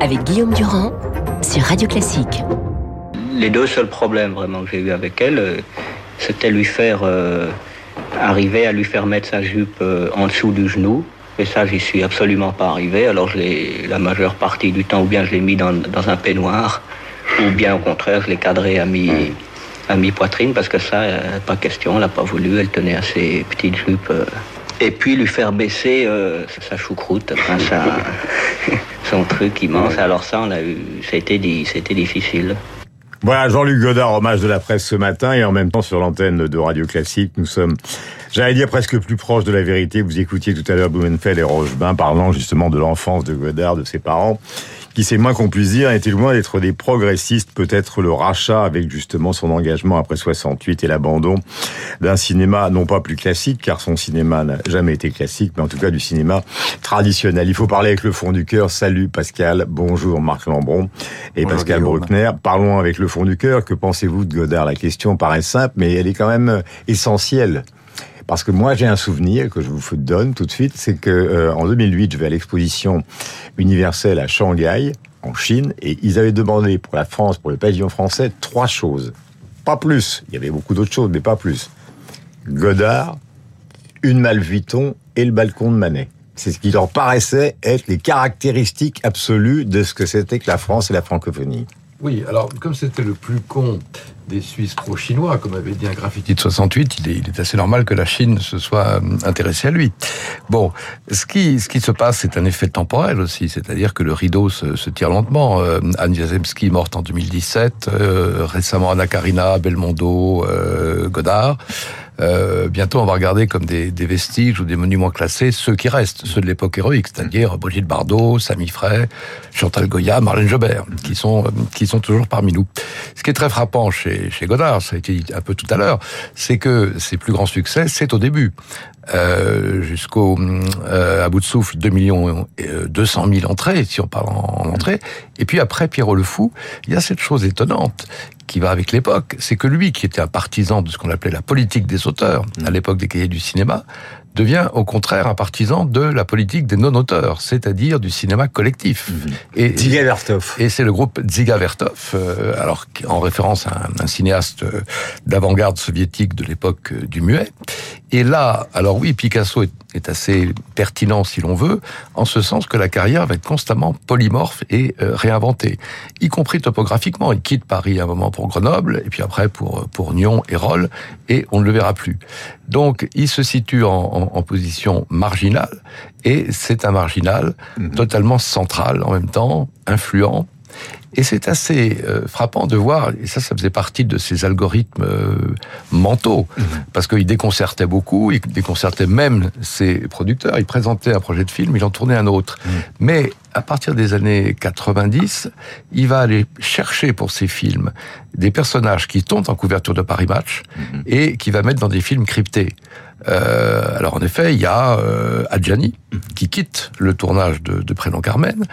avec Guillaume Durand sur Radio Classique. Les deux seuls problèmes vraiment que j'ai eu avec elle, euh, c'était lui faire euh, arriver à lui faire mettre sa jupe euh, en dessous du genou. Et ça, j'y suis absolument pas arrivé. Alors, je la majeure partie du temps, ou bien je l'ai mis dans, un peignoir, ou bien au contraire, je l'ai cadré à mi, à mi-poitrine, parce que ça, pas question, elle n'a pas voulu, elle tenait à ses petites jupes. Et puis lui faire baisser euh, sa choucroute, enfin, sa- son truc immense. Alors ça, on a eu, été difficile. Voilà, Jean-Luc Godard, hommage de la presse ce matin, et en même temps sur l'antenne de Radio Classique, nous sommes, j'allais dire presque plus proches de la vérité. Vous écoutiez tout à l'heure Blumenfeld et Rochebin parlant justement de l'enfance de Godard, de ses parents, qui, c'est moins qu'on puisse dire, étaient loin d'être des progressistes. Peut-être le rachat avec justement son engagement après 68 et l'abandon d'un cinéma non pas plus classique, car son cinéma n'a jamais été classique, mais en tout cas du cinéma traditionnel. Il faut parler avec le fond du cœur. Salut Pascal, bonjour Marc Lambron et Bonjour, Pascal Guillaume. Bruckner. Parlons avec le fond du cœur. Que pensez-vous de Godard? La question paraît simple, mais elle est quand même essentielle. Parce que moi, j'ai un souvenir que je vous donne tout de suite, c'est que euh, en 2008, je vais à l'exposition universelle à Shanghai, en Chine, et ils avaient demandé pour la France, pour le pavillon français, trois choses. Pas plus. Il y avait beaucoup d'autres choses, mais pas plus. Godard, une Malle et le balcon de Manet. C'est ce qui leur paraissait être les caractéristiques absolues de ce que c'était que la France et la francophonie. Oui, alors comme c'était le plus con des Suisses pro-chinois, comme avait dit un graffiti de 68, il est, il est assez normal que la Chine se soit euh, intéressée à lui. Bon, ce qui, se passe, c'est un effet temporel aussi, c'est-à-dire que le rideau se, se tire lentement. Euh, Anne Jazemski morte en 2017, euh, récemment Anna Karina, Belmondo, euh, Godard. Euh, bientôt, on va regarder comme des, vestiges ou des monuments classés ceux qui restent, ceux de l'époque héroïque, c'est-à-dire Brigitte Bardot, Samy Frey, Chantal Goya, Marlène Jobert, qui sont qui sont toujours parmi nous. Ce qui est très frappant chez, Godard, ça a été dit un peu tout à l'heure, c'est que ses plus grands succès, c'est au début. Euh, jusqu'au euh, à bout de souffle 2 millions euh, 200 000 entrées si on parle en, en entrée et puis après Pierrot le fou il y a cette chose étonnante qui va avec l'époque c'est que lui qui était un partisan de ce qu'on appelait la politique des auteurs à l'époque des cahiers du cinéma devient au contraire un partisan de la politique des non-auteurs, c'est-à-dire du cinéma collectif. Et, Dziga Vertov. et c'est le groupe Dziga Vertov, euh, alors en référence à un, un cinéaste euh, d'avant-garde soviétique de l'époque euh, du muet. Et là, alors oui, Picasso est, est assez pertinent si l'on veut, en ce sens que la carrière va être constamment polymorphe et euh, réinventée, y compris topographiquement. Il quitte Paris un moment pour Grenoble, et puis après pour pour Nyon et Rolles, et on ne le verra plus. Donc, il se situe en, en- en position marginale, et c'est un marginal totalement central en même temps, influent. Et c'est assez euh, frappant de voir, et ça, ça faisait partie de ces algorithmes euh, mentaux, parce qu'il déconcertait beaucoup, il déconcertait même ses producteurs. Il présentait un projet de film, il en tournait un autre. Mais à partir des années 90, il va aller chercher pour ses films des personnages qui tombent en couverture de Paris Match et qui va mettre dans des films cryptés. Euh, alors en effet, il y a euh, Adjani qui quitte le tournage de, de Prénom Carmen.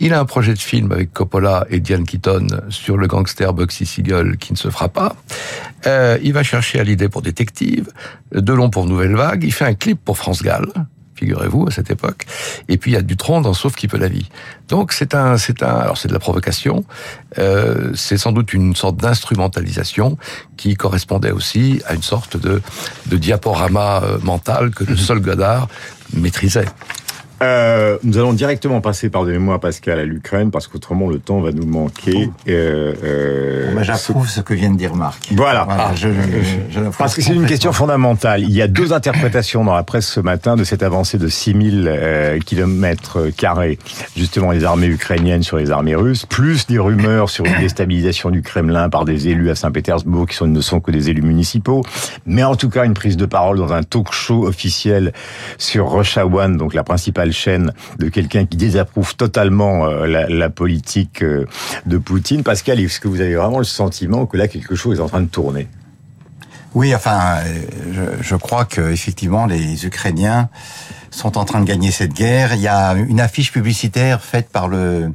Il a un projet de film avec Coppola et Diane Keaton sur le gangster Bugsy Siegel qui ne se fera pas. Euh, il va chercher à l'idée pour Détective, Delon pour Nouvelle Vague. Il fait un clip pour France Gall figurez-vous, à cette époque. Et puis il y a Dutron dans Sauf qui peut la vie. Donc c'est un, c'est un, alors c'est de la provocation. Euh, c'est sans doute une sorte d'instrumentalisation qui correspondait aussi à une sorte de, de diaporama euh, mental que le seul Godard maîtrisait. Euh, nous allons directement passer, pardonnez-moi Pascal, à l'Ukraine, parce qu'autrement le temps va nous manquer. Euh, euh, Moi, j'approuve ce que vient de dire Marc. Voilà. Voilà, je, je, je l'approuve Parce que c'est une question fondamentale. Il y a deux interprétations dans la presse ce matin de cette avancée de 6000 euh, kilomètres carrés, justement les armées ukrainiennes sur les armées russes, plus des rumeurs sur une déstabilisation du Kremlin par des élus à Saint-Pétersbourg qui sont, ne sont que des élus municipaux, mais en tout cas une prise de parole dans un talk show officiel sur Russia One, donc la principale chaîne de quelqu'un qui désapprouve totalement euh, la, la politique euh, de Poutine. Pascal, est-ce que vous avez vraiment le sentiment que là quelque chose est en train de tourner? Oui, enfin, je, je crois que effectivement les Ukrainiens sont en train de gagner cette guerre. Il y a une affiche publicitaire faite par le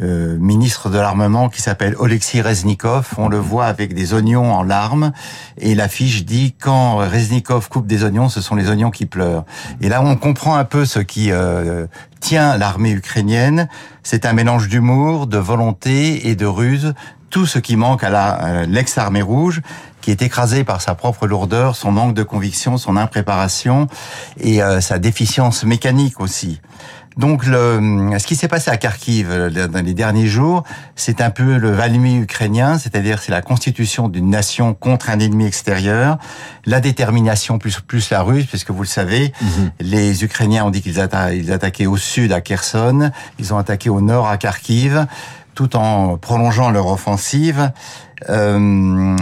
euh, ministre de l'armement qui s'appelle Oleksiy Reznikov. On le voit avec des oignons en larmes et l'affiche dit quand Reznikov coupe des oignons, ce sont les oignons qui pleurent. Et là, on comprend un peu ce qui euh, tient l'armée ukrainienne. C'est un mélange d'humour, de volonté et de ruse. Tout ce qui manque à euh, l'ex-armée rouge qui est écrasée par sa propre lourdeur, son manque de conviction, son impréparation et euh, sa déficience mécanique aussi. Donc, le, ce qui s'est passé à Kharkiv euh, dans les derniers jours, c'est un peu le Valmy ukrainien, c'est-à-dire c'est la constitution d'une nation contre un ennemi extérieur, la détermination plus plus la russe, puisque vous le savez, mhm. les Ukrainiens ont dit qu'ils attaquaient au sud à Kherson, ils ont attaqué au nord à Kharkiv, tout en prolongeant leur offensive. Euh,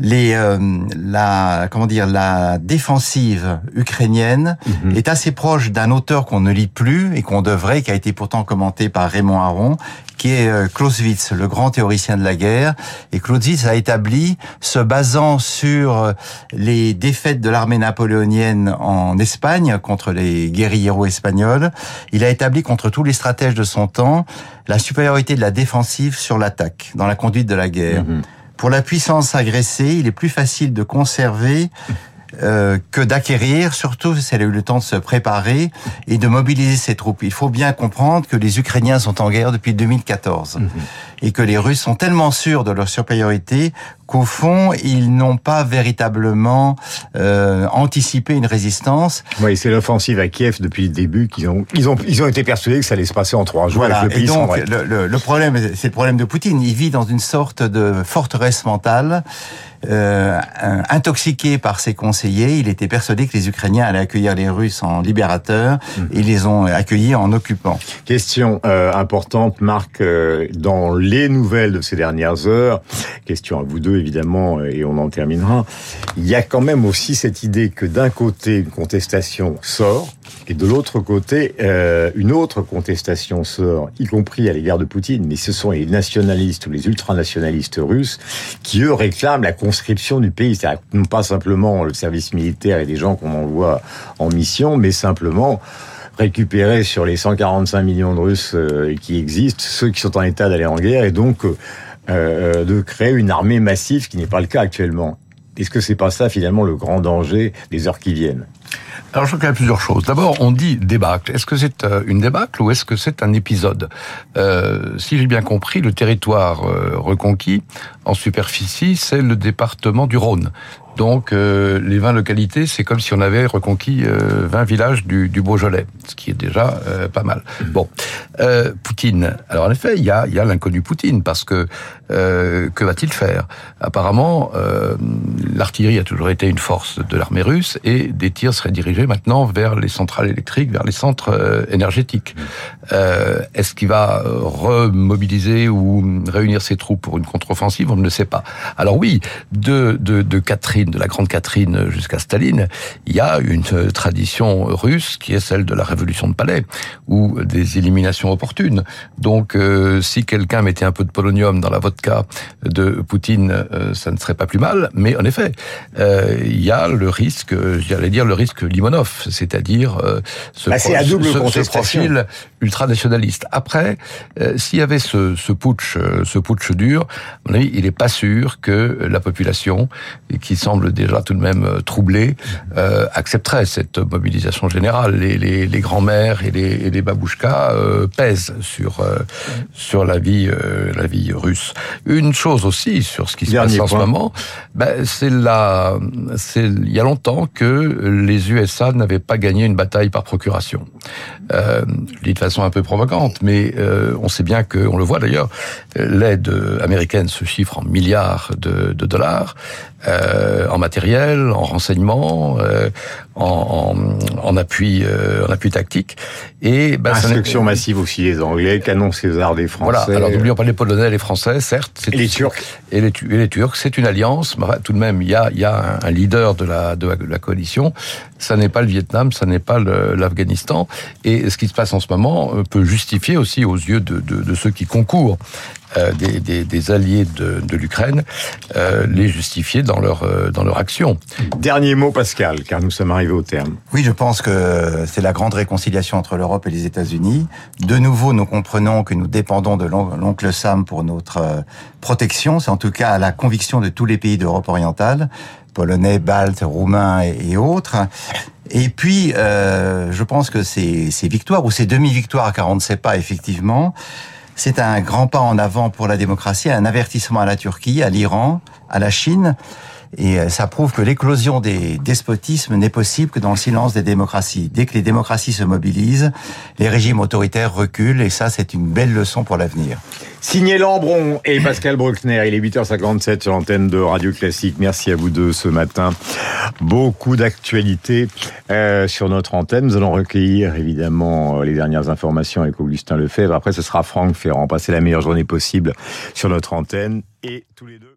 les, euh, la, comment dire, la défensive ukrainienne mhm. est assez proche d'un auteur qu'on ne lit plus et qu'on devrait, qui a été pourtant commenté par Raymond Aron, qui est euh, Clausewitz, le grand théoricien de la guerre. Et Clausewitz a établi, se basant sur euh, les défaites de l'armée napoléonienne en Espagne contre les guérilleros espagnols, il a établi contre tous les stratèges de son temps la supériorité de la défensive sur l'attaque dans la conduite de la guerre. Mhm. Pour la puissance agressée, il est plus facile de conserver euh, que d'acquérir, surtout si elle a eu le temps de se préparer et de mobiliser ses troupes. Il faut bien comprendre que les Ukrainiens sont en guerre depuis 2014 mhm. et que les Russes sont tellement sûrs de leur supériorité qu'au fond, ils n'ont pas véritablement euh, anticipé une résistance. Oui, c'est l'offensive à Kiev depuis le début qu'ils ont, ils ont, ils ont été persuadés que ça allait se passer en trois jours. Voilà. Et, donc, le, le, problème, c'est le problème de Poutine. Il vit dans une sorte de forteresse mentale. Euh, intoxiqué par ses conseillers, il était persuadé que les Ukrainiens allaient accueillir les Russes en libérateurs mmh. et ils les ont accueillis en occupants. Question euh, importante, Marc, euh, dans les nouvelles de ces dernières heures, question à vous deux évidemment, et on en terminera. Il y a quand même aussi cette idée que d'un côté, une contestation sort, et de l'autre côté, euh, une autre contestation sort, y compris à l'égard de Poutine, mais ce sont les nationalistes ou les ultranationalistes russes qui, eux, réclament la conscription du pays. C'est-à-dire non pas simplement le service militaire et des gens qu'on envoie en mission, mais simplement récupérer sur les 145 millions de Russes euh, qui existent, ceux qui sont en état d'aller en guerre, et donc euh, de créer une armée massive, qui n'est pas le cas actuellement. Est-ce que c'est pas ça finalement le grand danger des heures qui viennent? Alors je crois qu'il y a plusieurs choses. D'abord, on dit débâcle. Est-ce que c'est euh, une débâcle ou est-ce que c'est un épisode? Euh, Si j'ai bien compris, le territoire reconquis en superficie, c'est le département du Rhône. Donc euh, les 20 localités, c'est comme si on avait reconquis euh, 20 villages du, Beaujolais, ce qui est déjà euh, pas mal. Bon, euh, Poutine. Alors en effet, il y a, y a l'inconnu Poutine, parce que euh, que va-t-il faire? Apparemment, l'artillerie a toujours été une force de l'armée russe, et des tirs seraient dirigés maintenant vers les centrales électriques, vers les centres énergétiques. Mmh. Est-ce qu'il va remobiliser ou réunir ses troupes pour une contre-offensive? On ne le sait pas. Alors oui, de, de, Catherine de la Grande Catherine jusqu'à Staline, il y a une tradition russe qui est celle de la révolution de palais, ou des éliminations opportunes. Donc, euh, si quelqu'un mettait un peu de polonium dans la vodka de Poutine, euh, ça ne serait pas plus mal. Mais en effet, euh, il y a le risque, j'allais dire le risque Limonov, c'est-à-dire ce, bah, ce, profil ultranationaliste. Après, s'il y avait ce, ce putsch, ce putsch dur, à mon avis, il n'est pas sûr que la population, qui semble déjà tout de même euh, troublé, euh, accepterait cette mobilisation générale. Les, les, les grands-mères et les, et les babouchkas euh, pèsent sur euh, sur la vie euh, la vie russe. Une chose aussi sur ce qui se passe en ce moment, ben, c'est la c'est il y a longtemps que les USA n'avaient pas gagné une bataille par procuration. Euh, dis de façon un peu provocante, mais on sait bien que on le voit d'ailleurs, l'aide américaine se chiffre en milliards de dollars euh, en matériel, en renseignement, euh, en, en, en, appui, euh, en appui tactique. Et bah, instruction massive aussi les Anglais, canon César des Français. Voilà. Alors n'oublions pas les Polonais, les Français, certes. Et les Turcs. Et les, et les Turcs. C'est une alliance. Tout de même, il y a, y a un, leader de la, de la coalition. Ça n'est pas le Vietnam, ça n'est pas l'Afghanistan. Et ce qui se passe en ce moment euh, peut justifier aussi aux yeux de, de, de ceux qui concourent euh, des, des, des, alliés de, de l'Ukraine euh, les justifier dans leur, euh, dans leur action. Dernier mot, Pascal, car nous sommes arrivés au terme. Oui, je pense que c'est la grande réconciliation entre l'Europe et les États-Unis. De nouveau, nous comprenons que nous dépendons de l'oncle Sam pour notre protection. C'est en tout cas la conviction de tous les pays d'Europe orientale polonais, baltes, roumains et, autres. Et puis, euh, je pense que ces, ces victoires, ou ces demi-victoires, car on ne sait pas effectivement, c'est un grand pas en avant pour la démocratie, un avertissement à la Turquie, à l'Iran, à la Chine. Et euh, ça prouve que l'éclosion des despotismes n'est possible que dans le silence des démocraties. Dès que les démocraties se mobilisent, les régimes autoritaires reculent et ça, c'est une belle leçon pour l'avenir. Signé Lambron et Pascal Bruckner, il est 8h57 sur l'antenne de Radio Classique. Merci à vous deux ce matin. Beaucoup d'actualités euh, sur notre antenne. Nous allons recueillir évidemment les dernières informations avec Augustin Lefebvre. Après, ce sera Franck Ferrand. Passez la meilleure journée possible sur notre antenne et tous les deux.